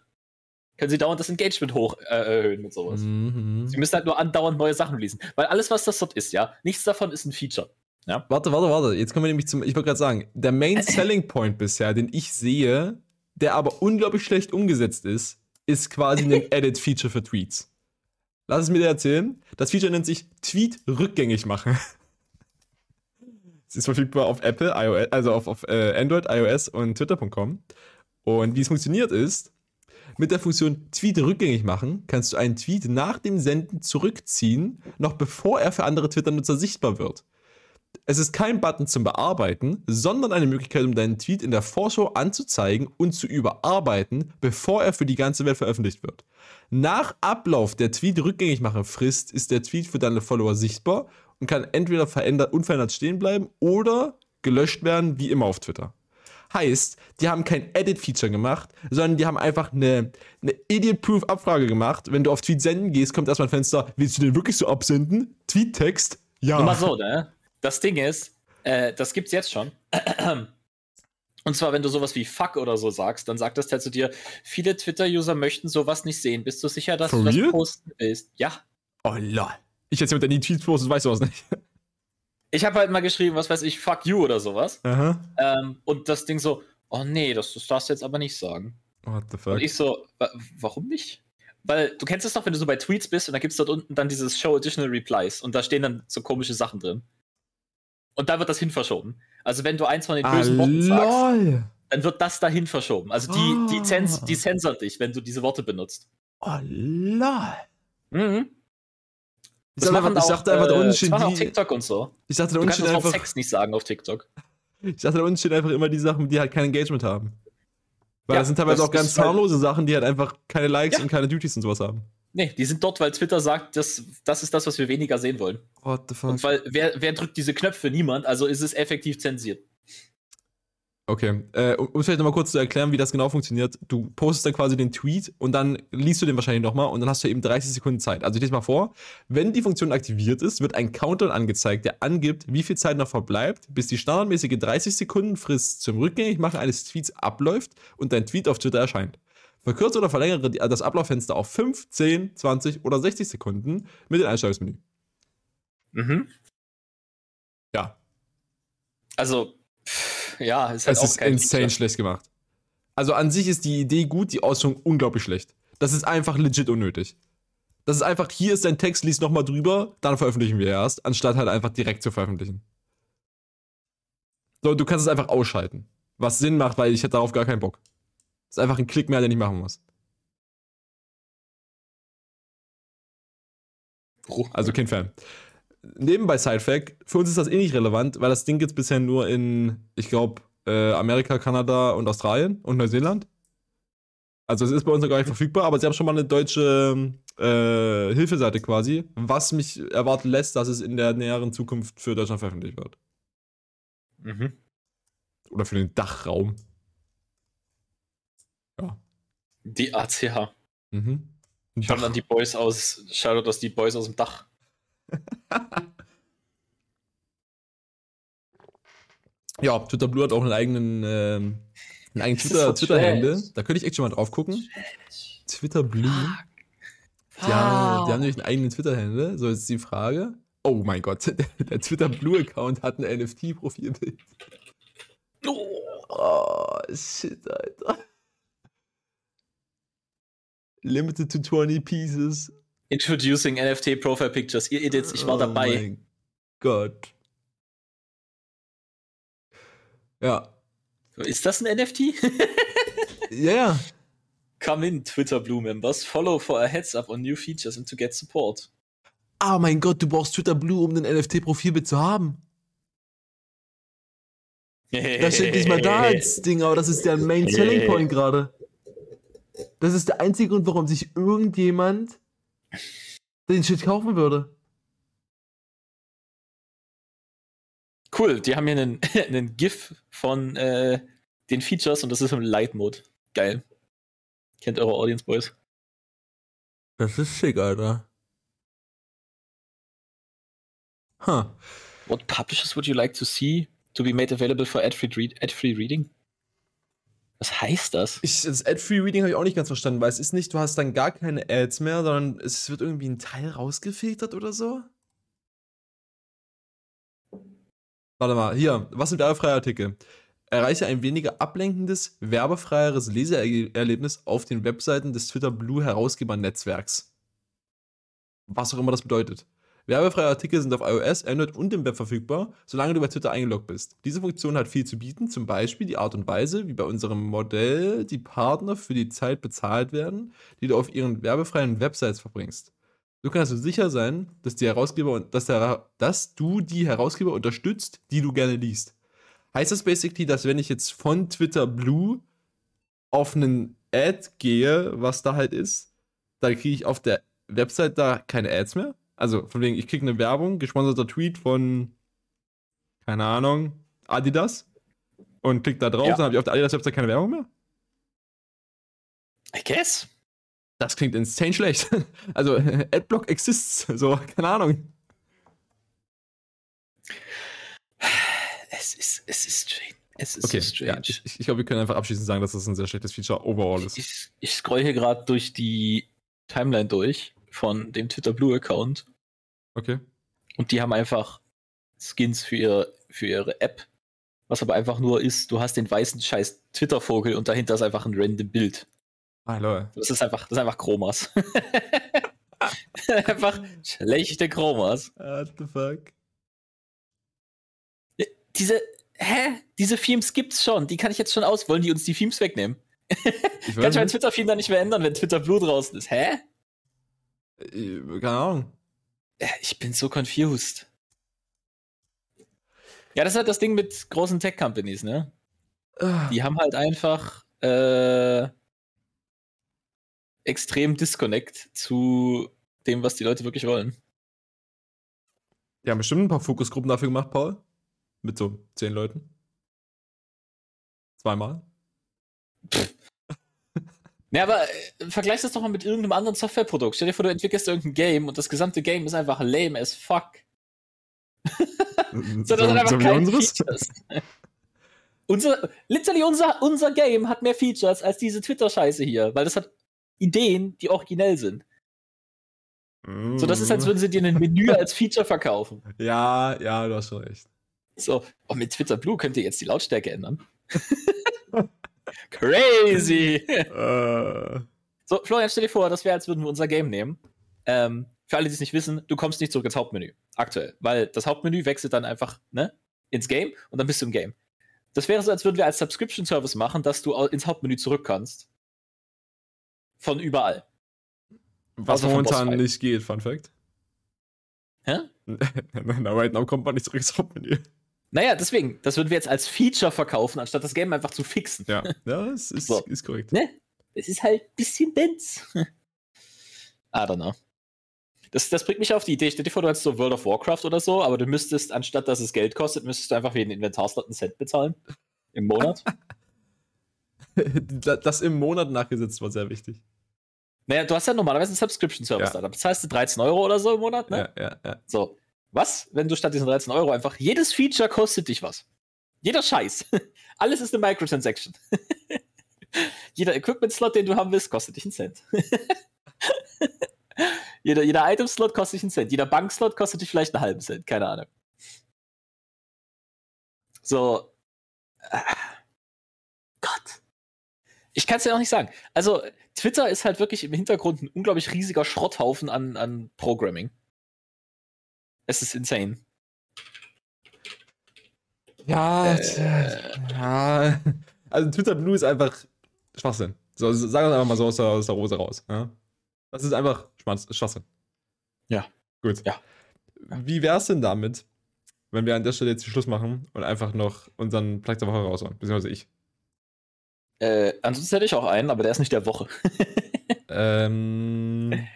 Können sie dauernd das Engagement hoch äh, erhöhen mit sowas. Mhm. Sie müssen halt nur andauernd neue Sachen releasen. Weil alles, was das dort ist, ja, nichts davon ist ein Feature. Warte, warte, warte. Jetzt kommen wir nämlich zum. Ich wollte gerade sagen, der Main Selling Point bisher, den ich sehe, der aber unglaublich schlecht umgesetzt ist, ist quasi ein Edit-Feature für Tweets. Lass es mir dir erzählen. Das Feature nennt sich Tweet rückgängig machen. Es ist verfügbar auf Apple, iOS, also auf, auf äh, Android, iOS und Twitter.com. Und wie es funktioniert ist, mit der Funktion Tweet rückgängig machen, kannst du einen Tweet nach dem Senden zurückziehen, noch bevor er für andere Twitter-Nutzer sichtbar wird. Es ist kein Button zum Bearbeiten, sondern eine Möglichkeit, um deinen Tweet in der Vorschau anzuzeigen und zu überarbeiten, bevor er für die ganze Welt veröffentlicht wird. Nach Ablauf der Tweet-Rückgängigmachen-Frist ist der Tweet für deine Follower sichtbar und kann entweder verändert, unverändert stehen bleiben oder gelöscht werden, wie immer auf Twitter. Heißt, die haben kein Edit-Feature gemacht, sondern die haben einfach eine, eine Idiot-Proof-Abfrage gemacht. Wenn du auf Tweet senden gehst, kommt erstmal ein Fenster, willst du den wirklich so absenden? Tweet-Text? Ja. Mal so, ne? Das Ding ist, äh, das gibt's jetzt schon. Und zwar, wenn du sowas wie Fuck oder so sagst, dann sagt das halt zu dir, viele Twitter-User möchten sowas nicht sehen. Bist du sicher, dass For du das real? posten willst? Ja. Oh lol. Ich jetzt mit deinen Tweets postest, weißt du was nicht. Ich habe halt mal geschrieben, was weiß ich, fuck you oder sowas. Ähm, und das Ding so, oh nee, das, das darfst du jetzt aber nicht sagen. What the fuck? Und ich so, wa warum nicht? Weil du kennst es doch, wenn du so bei Tweets bist und da gibt es dort unten dann dieses Show Additional Replies und da stehen dann so komische Sachen drin. Und da wird das hin verschoben. Also wenn du eins von den ah, bösen Worten sagst, lol. dann wird das dahin verschoben. Also die, die, Ah. zens die censoren dich, wenn du diese Worte benutzt. Oh lol. Mhm. Ich dachte, einfach, ich dachte einfach, der äh, das Unterschied, machen auch die, TikTok und so. ich dachte, der Du kannst das Wort einfach, Sex nicht sagen auf TikTok. ich dachte, der Unterschied einfach immer die Sachen, die halt kein Engagement haben. Weil Ja, das sind teilweise das auch ganz halt- harmlose Sachen, die halt einfach keine Likes Ja. und keine Duties und sowas haben. Nee, die sind dort, weil Twitter sagt, das, das ist das, was wir weniger sehen wollen. What the fuck? Und weil, wer, wer drückt diese Knöpfe? Niemand, also ist es effektiv zensiert. Okay, äh, um um vielleicht nochmal kurz zu erklären, wie das genau funktioniert. Du postest dann quasi den Tweet und dann liest du den wahrscheinlich nochmal und dann hast du eben 30 Sekunden Zeit. Also ich lese mal vor. Wenn die Funktion aktiviert ist, wird ein Countdown angezeigt, der angibt, wie viel Zeit noch verbleibt, bis die standardmäßige 30 Sekunden Frist zum Rückgängigmachen eines Tweets abläuft und dein Tweet auf Twitter erscheint. Verkürze oder verlängere das Ablauffenster auf 5, 10, 20 oder 60 Sekunden mit dem Einstellungsmenü. Mhm. Ja, Also, pff, ja, ist halt es auch ist kein insane Feature. schlecht gemacht. Also an sich ist die Idee gut, die Ausführung unglaublich schlecht. Das ist einfach legit unnötig. Das ist einfach, hier ist dein Text, lies nochmal drüber, dann veröffentlichen wir erst, anstatt halt einfach direkt zu veröffentlichen. So, du kannst es einfach ausschalten. Was Sinn macht, weil ich hätte darauf gar keinen Bock. Das ist einfach ein Klick mehr, den ich machen muss. Also kein Fan. Nebenbei Sidefact, für uns ist das eh nicht relevant, weil das Ding gibt es bisher nur in, ich glaube, äh, Amerika, Kanada und Australien und Neuseeland. Also es ist bei uns noch gar nicht verfügbar, aber sie haben schon mal eine deutsche äh, Hilfeseite quasi, was mich erwarten lässt, dass es in der näheren Zukunft für Deutschland veröffentlicht wird. Mhm. Oder für den Dachraum. Die ACH. Mhm. Schaut dann die Boys aus, schaut das die Boys aus dem Dach. ja, Twitter Blue hat auch einen eigenen, ähm, einen eigenen Twitter, Twitter-Handle. Da könnte ich echt schon mal drauf gucken. Twitter Blue. Die, haben, die haben nämlich einen eigenen Twitter-Handle. So, jetzt die Frage. Oh mein Gott, der Twitter Blue-Account hat ein NFT-Profilbild. Oh, shit, Alter. Limited to 20 pieces. Introducing NFT Profile Pictures. Ihr Idiots, ich war oh dabei. Oh mein Gott. Ja. Ist das ein NFT? Ja. yeah. Come in, Twitter Blue Members. Follow for a heads up on new features and to get support. Ah, mein Gott, du brauchst Twitter Blue, um den NFT-Profilbild zu haben. das steht nicht mal da als Ding, aber das ist der Main Selling Point gerade. Das ist der einzige Grund, warum sich irgendjemand den Shit kaufen würde. Cool, die haben hier einen, einen GIF von äh, den Features und das ist im Light Mode. Geil. Kennt eure Audience Boys. Das ist schick, Alter. Huh. What publishers would you like to see to be made available for ad-free read ad reading? Was heißt das? Ich, das Ad-Free Reading habe ich auch nicht ganz verstanden, weil es ist nicht, du hast dann gar keine Ads mehr, sondern es wird irgendwie ein Teil rausgefiltert oder so. Warte mal, hier, was sind werbefreie Artikel? Erreiche ein weniger ablenkendes, werbefreieres Leseerlebnis auf den Webseiten des Twitter Blue Herausgeber-Netzwerks. Was auch immer das bedeutet. Werbefreie Artikel sind auf iOS, Android und im Web verfügbar, solange du bei Twitter eingeloggt bist. Diese Funktion hat viel zu bieten, zum Beispiel die Art und Weise, wie bei unserem Modell die Partner für die Zeit bezahlt werden, die du auf ihren werbefreien Websites verbringst. So kannst du sicher sein, dass, die Herausgeber, dass, der, dass du die Herausgeber unterstützt, die du gerne liest. Heißt das basically, dass wenn ich jetzt von Twitter Blue auf einen Ad gehe, was da halt ist, dann kriege ich auf der Website da keine Ads mehr? Also, von wegen, ich kriege eine Werbung, gesponserter Tweet von, keine Ahnung, Adidas und klick da drauf, ja. dann habe ich auf der Adidas-Website keine Werbung mehr? I guess. Das klingt insane schlecht. Also, Adblock exists, so, keine Ahnung. Es ist, es ist strange. Es ist okay, so strange. Ja, ich, ich glaube, wir können einfach abschließend sagen, dass das ein sehr schlechtes Feature overall ist. Ich, ich scroll hier gerade durch die Timeline durch von dem Twitter Blue Account Okay. Und die haben einfach Skins für ihre, für ihre App, was aber einfach nur ist, du hast den weißen scheiß Twitter-Vogel und dahinter ist einfach ein random Bild. Ah, lol. Das ist einfach, das ist einfach Chromas. einfach schlechte Chromas. What the fuck? Diese, hä? Diese Themes gibt's schon. Die kann ich jetzt schon aus. Wollen die uns die Themes wegnehmen? Ich kann ich mein Twitter-Theme dann nicht mehr ändern, wenn Twitter Blue draußen ist. Hä? Äh, keine Ahnung. Ich bin so confused. Ja, das ist halt das Ding mit großen Tech-Companies, ne? Ah. Die haben halt einfach äh, extrem Disconnect zu dem, was die Leute wirklich wollen. Die haben bestimmt ein paar Fokusgruppen dafür gemacht, Paul. Mit so zehn Leuten. Zweimal. Ja, aber äh, vergleich das doch mal mit irgendeinem anderen Softwareprodukt. Stell dir vor, du entwickelst irgendein Game und das gesamte Game ist einfach lame as fuck. so, das so, einfach so wie unseres? unser, literally unser, unser Game hat mehr Features als diese Twitter-Scheiße hier, weil das hat Ideen, die originell sind. Mm. So, das ist, als würden sie dir ein Menü als Feature verkaufen. Ja, ja, du hast schon recht. So, und mit Twitter Blue könnt ihr jetzt die Lautstärke ändern. Crazy! uh. So, Florian, stell dir vor, das wäre, als würden wir unser Game nehmen. Ähm, für alle, die es nicht wissen, du kommst nicht zurück ins Hauptmenü. Aktuell. Weil das Hauptmenü wechselt dann einfach ne, ins Game und dann bist du im Game. Das wäre so, als würden wir als Subscription-Service machen, dass du ins Hauptmenü zurück kannst. Von überall. Was also momentan nicht geht, Fun Fact. Hä? Na, right now kommt man nicht zurück ins Hauptmenü. Naja, deswegen, das würden wir jetzt als Feature verkaufen, anstatt das Game einfach zu fixen. Ja, ja das ist, so. ist korrekt. Ne? Es ist halt ein bisschen dense. I don't know. Das, das bringt mich auf die Idee. Stell dir vor, du hättest so World of Warcraft oder so, aber du müsstest, anstatt dass es Geld kostet, müsstest du einfach wie ein Inventarslot einen Cent bezahlen. Im Monat. das im Monat nachgesetzt war sehr wichtig. Naja, du hast ja normalerweise einen Subscription-Service Ja. da. Da bezahlst du 13 Euro oder so im Monat, ne? Ja, ja, ja. So. Was, wenn du statt diesen 13 Euro einfach jedes Feature kostet dich was? Jeder Scheiß. Alles ist eine Microtransaction. jeder Equipment-Slot, den du haben willst, kostet dich einen Cent. jeder jeder Item-Slot kostet dich einen Cent. Jeder Bank-Slot kostet dich vielleicht einen halben Cent. Keine Ahnung. So. Gott. Ich kann es ja auch nicht sagen. Also, Twitter ist halt wirklich im Hintergrund ein unglaublich riesiger Schrotthaufen an, an Programming. Es ist insane. Ja, Äh. tja, ja. Also Twitter Blue ist einfach Schwachsinn. So, sagen wir es einfach mal so aus der, aus der Hose raus. Ja? Das ist einfach Schwachsinn. Ja. Gut. Ja. Wie wär's denn damit, wenn wir an der Stelle jetzt den Schluss machen und einfach noch unseren Plug der Woche raushauen? Beziehungsweise ich. Äh, ansonsten hätte ich auch einen, aber der ist nicht der Woche. ähm,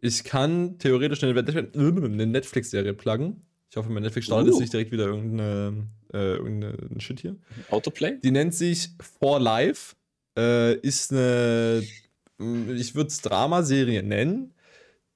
ich kann theoretisch eine, Netflix-Serie pluggen. Ich hoffe, mein Netflix startet Uh. jetzt nicht direkt wieder irgendeine, äh, irgendeinen Shit hier. Autoplay? Die nennt sich For Life. Äh, ist eine, ich würde es Dramaserie nennen,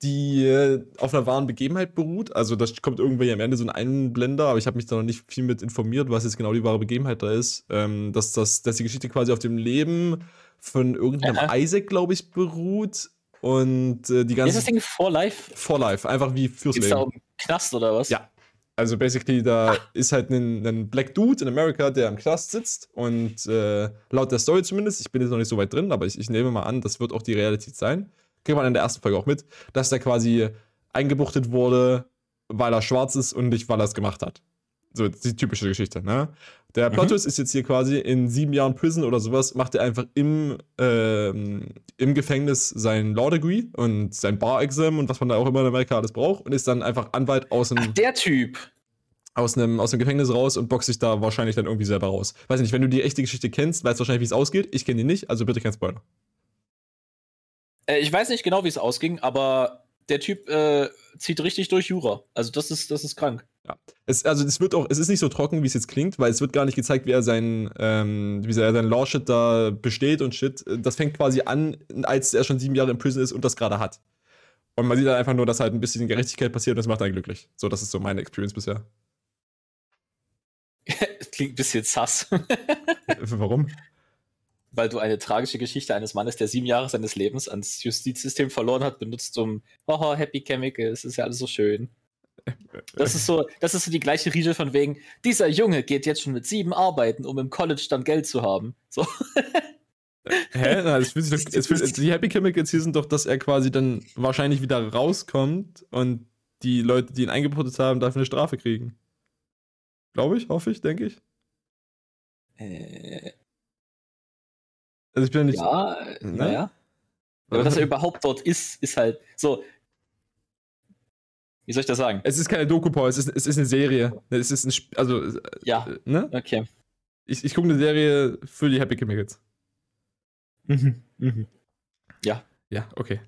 die äh, auf einer wahren Begebenheit beruht. Also da kommt irgendwann am Ende so ein Einblender, aber ich habe mich da noch nicht viel mit informiert, was jetzt genau die wahre Begebenheit da ist. Ähm, dass, das, dass die Geschichte quasi auf dem Leben von irgendeinem Aha. Isaac, glaube ich, beruht. Und äh, die Wie ist ganze das Ding For Life? For Life, einfach wie fürs Geht's Leben. da um Knast oder was? Ja. Also basically, da ist halt ein, ein Black Dude in Amerika, der im Knast sitzt und äh, laut der Story zumindest, ich bin jetzt noch nicht so weit drin, aber ich, ich nehme mal an, das wird auch die Realität sein. Kriegt man in der ersten Folge auch mit, dass der quasi eingebuchtet wurde, weil er schwarz ist und nicht, weil er es gemacht hat. So, die typische Geschichte, ne? Der Mhm. Plot Twist ist jetzt hier quasi in sieben Jahren Prison oder sowas, macht er einfach im, ähm, im Gefängnis sein Law Degree und sein Bar-Exam und was man da auch immer in Amerika alles braucht und ist dann einfach Anwalt aus Ach, einem der Typ. aus einem, aus dem Gefängnis raus und boxt sich da wahrscheinlich dann irgendwie selber raus. Weiß nicht, wenn du die echte Geschichte kennst, weißt du wahrscheinlich, wie es ausgeht. Ich kenne die nicht, also bitte kein Spoiler. Äh, ich weiß nicht genau, wie es ausging, aber der Typ äh, zieht richtig durch Jura. Also das ist, das ist krank. Es, also es wird auch, es ist nicht so trocken, wie es jetzt klingt, weil es wird gar nicht gezeigt, wie er sein, ähm, wie er sein Law-Shit da besteht und Shit. Das fängt quasi an, als er schon sieben Jahre in Prison ist und das gerade hat. Und man sieht dann einfach nur, dass halt ein bisschen Gerechtigkeit passiert und das macht einen glücklich. So, das ist so meine Experience bisher. Klingt ein bisschen sass, Warum? weil du eine tragische Geschichte eines Mannes, der sieben Jahre seines Lebens ans Justizsystem verloren hat, benutzt, um, oh, Happy Chemical, es ist ja alles so schön. Das ist so, das ist so die gleiche Riege von wegen, dieser Junge geht jetzt schon mit sieben arbeiten, um im College dann Geld zu haben. So. Hä? Na, es fühlt sich doch, fühlt, die Happy Chemicals hier sind doch, dass er quasi dann wahrscheinlich wieder rauskommt und die Leute, die ihn eingebruttet haben, dafür eine Strafe kriegen. Glaube ich, hoffe ich, denke ich. Äh, Also ich bin ja nicht. ja, äh, Ne? naja. Aber dass er überhaupt dort ist, ist halt so. Wie soll ich das sagen? Es ist keine Doku, Paul, es ist, es ist eine Serie. Es ist ein Sp also, äh, Ja, ne? okay. Ich, ich gucke eine Serie für die Happy Chemicals. Mhm. Mhm. Ja, okay.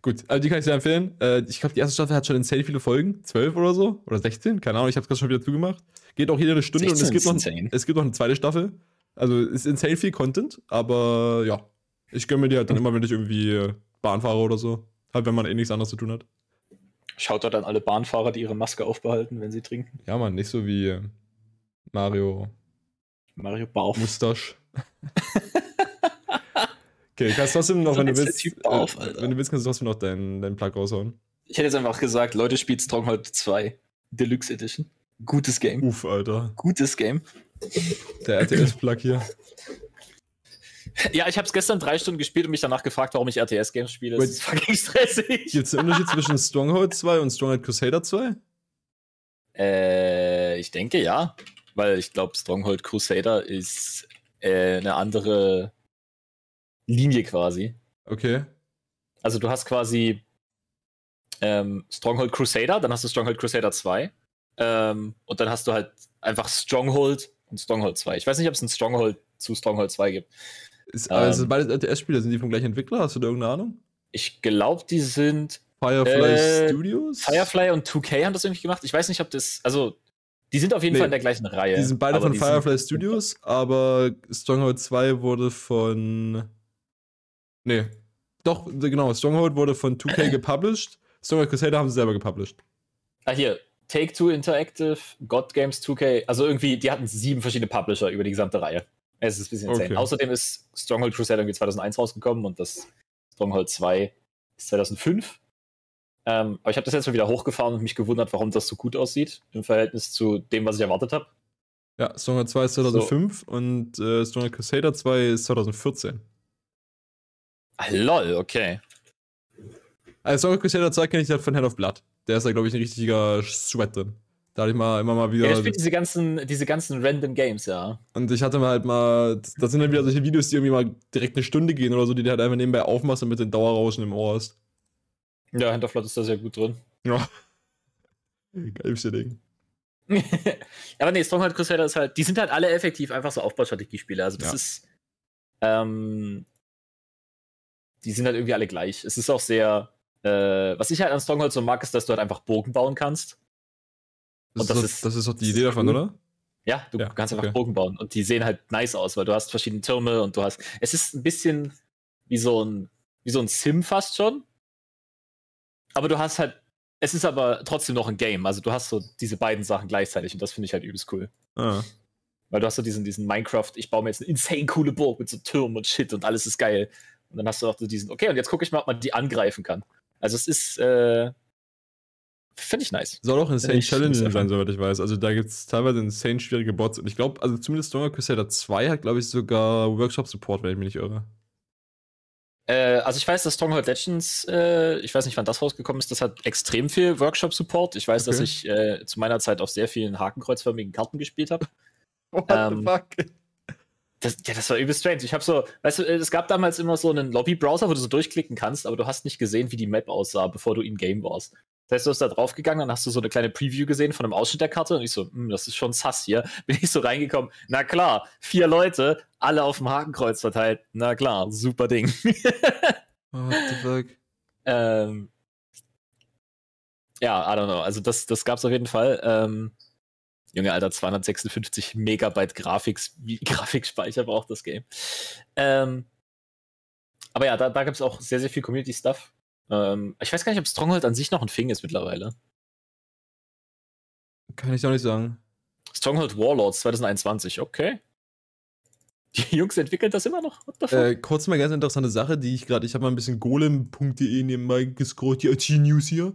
Gut, also die kann ich dir empfehlen. Äh, ich glaube, die erste Staffel hat schon insane viele Folgen. 12 oder so? Oder 16? Keine Ahnung, ich habe es gerade schon wieder zugemacht. Geht auch jede eine Stunde und es 16 gibt, noch, insane. es gibt noch eine zweite Staffel. Also es ist insane viel Content, aber ja. Ich gönne mir die halt dann immer, wenn ich irgendwie äh, Bahn fahre oder so. Halt, wenn man eh nichts anderes zu tun hat. Schaut dort an alle Bahnfahrer, die ihre Maske aufbehalten, wenn sie trinken. Ja, man, nicht so wie Mario Mario Barf. Mustache. okay, kannst trotzdem noch, So wenn du willst, Typ auf, äh, Alter. wenn du willst, kannst du trotzdem noch deinen dein Plug raushauen. Ich hätte jetzt einfach gesagt, Leute, spielt Stronghold 2 Deluxe Edition. Gutes Game. Uff, Alter. Gutes Game. Der RTS-Plug hier. Ja, ich habe es gestern drei Stunden gespielt und mich danach gefragt, warum ich RTS-Games spiele. Das ist fucking stressig. Gibt es einen Unterschied zwischen Stronghold 2 und Stronghold Crusader 2? Äh, ich denke ja. Weil ich glaube, Stronghold Crusader ist äh, eine andere Linie quasi. Okay. Also du hast quasi ähm, Stronghold Crusader, dann hast du Stronghold Crusader 2 ähm, und dann hast du halt einfach Stronghold und Stronghold 2. Ich weiß nicht, ob es ein Stronghold zu Stronghold 2 gibt. Ist, also Ähm. beides RTS-Spiele, sind die vom gleichen Entwickler? Hast du da irgendeine Ahnung? Ich glaube, die sind Firefly Äh, Studios? Firefly und 2K haben das irgendwie gemacht. Ich weiß nicht, ob das, also die sind auf jeden Nee, Fall in der gleichen Reihe. Die sind beide von Firefly sind- Studios, aber Stronghold 2 wurde von. Nee. Doch, genau, Stronghold wurde von 2K gepublished. Stronghold Crusader haben sie selber gepublished. Ah, hier. Take Two Interactive, God Games 2K, also irgendwie, die hatten sieben verschiedene Publisher über die gesamte Reihe. Es ist ein bisschen insane. Okay. Außerdem ist Stronghold Crusader irgendwie 2001 rausgekommen und das Stronghold 2 ist 2005. Ähm, aber ich habe das jetzt mal wieder hochgefahren und mich gewundert, warum das so gut aussieht im Verhältnis zu dem, was ich erwartet habe. Ja, Stronghold 2 ist 2005 so. und äh, Stronghold Crusader 2 ist 2014. Ah, lol, okay. Also Stronghold Crusader 2 kenne ich halt von Head of Blood. Der ist da, glaube ich, ein richtiger Sweat drin. Da hatte ich mal immer mal wieder. Ja, er spielt diese ganzen, diese ganzen random Games, ja. Und ich hatte mal halt mal. Das sind dann wieder solche Videos, die irgendwie mal direkt eine Stunde gehen oder so, die du halt einfach nebenbei aufmachst und mit den Dauerrauschen im Ohr hast. Ja, Hinterflot ist da sehr gut drin. Ja. Geilste Ding. aber nee, Stronghold Crusader ist halt, die sind halt alle effektiv einfach so Aufbaustrategiespiele. Also das ja. ist, ähm, die sind halt irgendwie alle gleich. Es ist auch sehr, äh, was ich halt an Stronghold so mag, ist, dass du halt einfach Bogen bauen kannst. Das, und das, ist, das ist doch die Idee davon, cool. oder? Ja, du ja, kannst einfach okay. Bogen bauen und die sehen halt nice aus, weil du hast verschiedene Türme und du hast. Es ist ein bisschen wie so ein, wie so ein Sim fast schon. Aber du hast halt. Es ist aber trotzdem noch ein Game. Also du hast so diese beiden Sachen gleichzeitig und das finde ich halt übelst cool. Ah. Weil du hast so diesen, diesen Minecraft, ich baue mir jetzt eine insane coole Burg mit so Türmen und Shit und alles ist geil. Und dann hast du auch so diesen, okay, und jetzt gucke ich mal, ob man die angreifen kann. Also es ist, äh, finde ich nice. Soll auch insane Challenge sein, soweit ich weiß. Also da gibt es teilweise insane schwierige Bots. Und ich glaube, also zumindest Stronger Crusader 2 hat, glaube ich, sogar Workshop-Support, wenn ich mich nicht irre. Äh, also ich weiß, dass Stronghold Legends, äh, ich weiß nicht, wann das rausgekommen ist, das hat extrem viel Workshop-Support. Ich weiß, okay. dass ich äh, zu meiner Zeit auf sehr vielen hakenkreuzförmigen Karten gespielt habe. What ähm, the fuck? Das, ja, das war übel strange. Ich habe so, weißt du, es gab damals immer so einen Lobby-Browser, wo du so durchklicken kannst, aber du hast nicht gesehen, wie die Map aussah, bevor du in Game warst. Das heißt, du bist da draufgegangen, dann hast du so eine kleine Preview gesehen von einem Ausschnitt der Karte und ich so, hm, das ist schon sass hier. Bin ich so reingekommen, na klar, vier Leute, alle auf dem Hakenkreuz verteilt. Na klar, super Ding. What the fuck? Ähm, ja, I don't know. Also das, das gab's auf jeden Fall. Ähm, Junge, Alter, 256 Megabyte Grafiks, Grafikspeicher braucht das Game. Ähm, aber ja, da, da gibt es auch sehr, sehr viel Community-Stuff. Ähm, ich weiß gar nicht, ob Stronghold an sich noch ein Fing ist mittlerweile. Kann ich auch nicht sagen. Stronghold Warlords 2021, okay. Die Jungs entwickeln das immer noch? Äh, kurz mal ganz interessante Sache, die ich gerade, ich habe mal ein bisschen golem.de nebenbei gescrollt, die IT-News hier.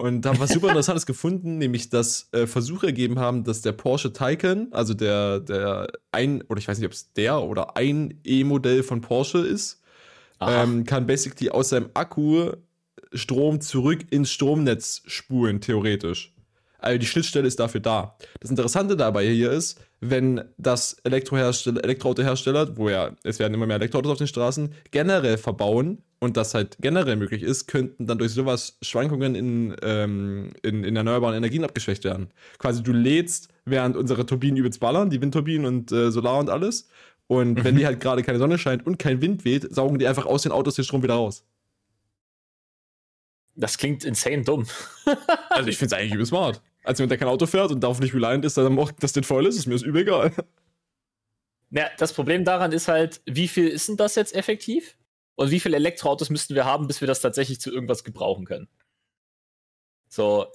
Und da habe was super Interessantes gefunden, nämlich dass äh, Versuche ergeben haben, dass der Porsche Taycan, also der, der ein, oder ich weiß nicht, ob es der oder ein E-Modell von Porsche ist, ähm, kann basically aus seinem Akku Strom zurück ins Stromnetz spulen, theoretisch. Also die Schnittstelle ist dafür da. Das Interessante dabei hier ist, wenn das Elektrohersteller, Elektroautohersteller, wo ja, es werden immer mehr Elektroautos auf den Straßen, generell verbauen und das halt generell möglich ist, könnten dann durch sowas Schwankungen in, ähm, in, in erneuerbaren Energien abgeschwächt werden. Quasi du lädst, während unsere Turbinen übelst ballern, die Windturbinen und äh, Solar und alles. Und mhm. wenn die halt gerade keine Sonne scheint und kein Wind weht, saugen die einfach aus den Autos den Strom wieder raus. Das klingt insane dumm. also ich finde es eigentlich übel smart. Also wenn der kein Auto fährt und darauf nicht reliant ist, dann macht das den voll ist, ist mir das übel egal. Ja, das Problem daran ist halt, wie viel ist denn das jetzt effektiv? Und wie viele Elektroautos müssten wir haben, bis wir das tatsächlich zu irgendwas gebrauchen können? So,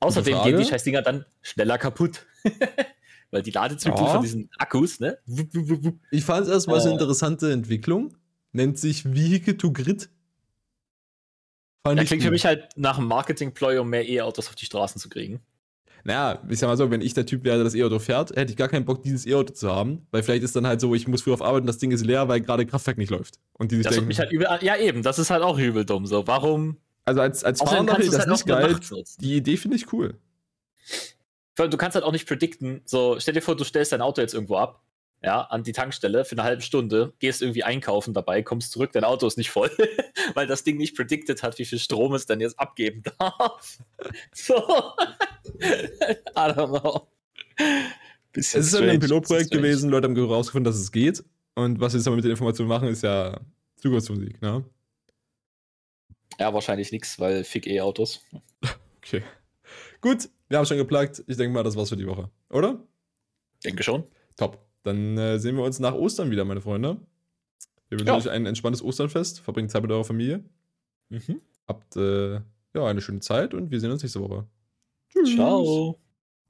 außerdem gehen die Scheißdinger dann schneller kaputt. Weil die Ladezyklen ja. von diesen Akkus, ne? Ich fand es erstmal äh, eine interessante Entwicklung. Nennt sich Vehicle to Grid. Fand ja, klingt gut. für mich halt nach einem Marketing-Ploy, um mehr E-Autos auf die Straßen zu kriegen. Naja, ich sag mal so, wenn ich der Typ wäre, der das E-Auto fährt, hätte ich gar keinen Bock, dieses E-Auto zu haben. Weil vielleicht ist dann halt so, ich muss früh auf Arbeit und das Ding ist leer, weil gerade Kraftwerk nicht läuft. Und die sich das denken, mich halt übel, ja, eben, das ist halt auch übel dumm. So, warum? Also als, als Fahrer finde ich das halt nicht geil. Die Idee finde ich cool. Du kannst halt auch nicht predikten. So, stell dir vor, du stellst dein Auto jetzt irgendwo ab ja, an die Tankstelle für eine halbe Stunde, gehst irgendwie einkaufen dabei, kommst zurück, dein Auto ist nicht voll, weil das Ding nicht predicted hat, wie viel Strom es dann jetzt abgeben darf. So. I don't know. Bisschen es ist strange, ein Pilotprojekt gewesen, Leute haben herausgefunden, dass es geht. Und was sie jetzt aber mit der Information machen, ist ja Zukunftsmusik, ne? Ja, wahrscheinlich nichts, weil fick E-Autos. Okay. Gut, wir haben schon geplagt. Ich denke mal, das war's für die Woche, oder? Denke schon. Top. Dann äh, sehen wir uns nach Ostern wieder, meine Freunde. Wir wünschen ja. euch ein entspanntes Osternfest. Verbringt Zeit mit eurer Familie. Mhm. Habt äh, ja, eine schöne Zeit und wir sehen uns nächste Woche. Tschüss. Ciao.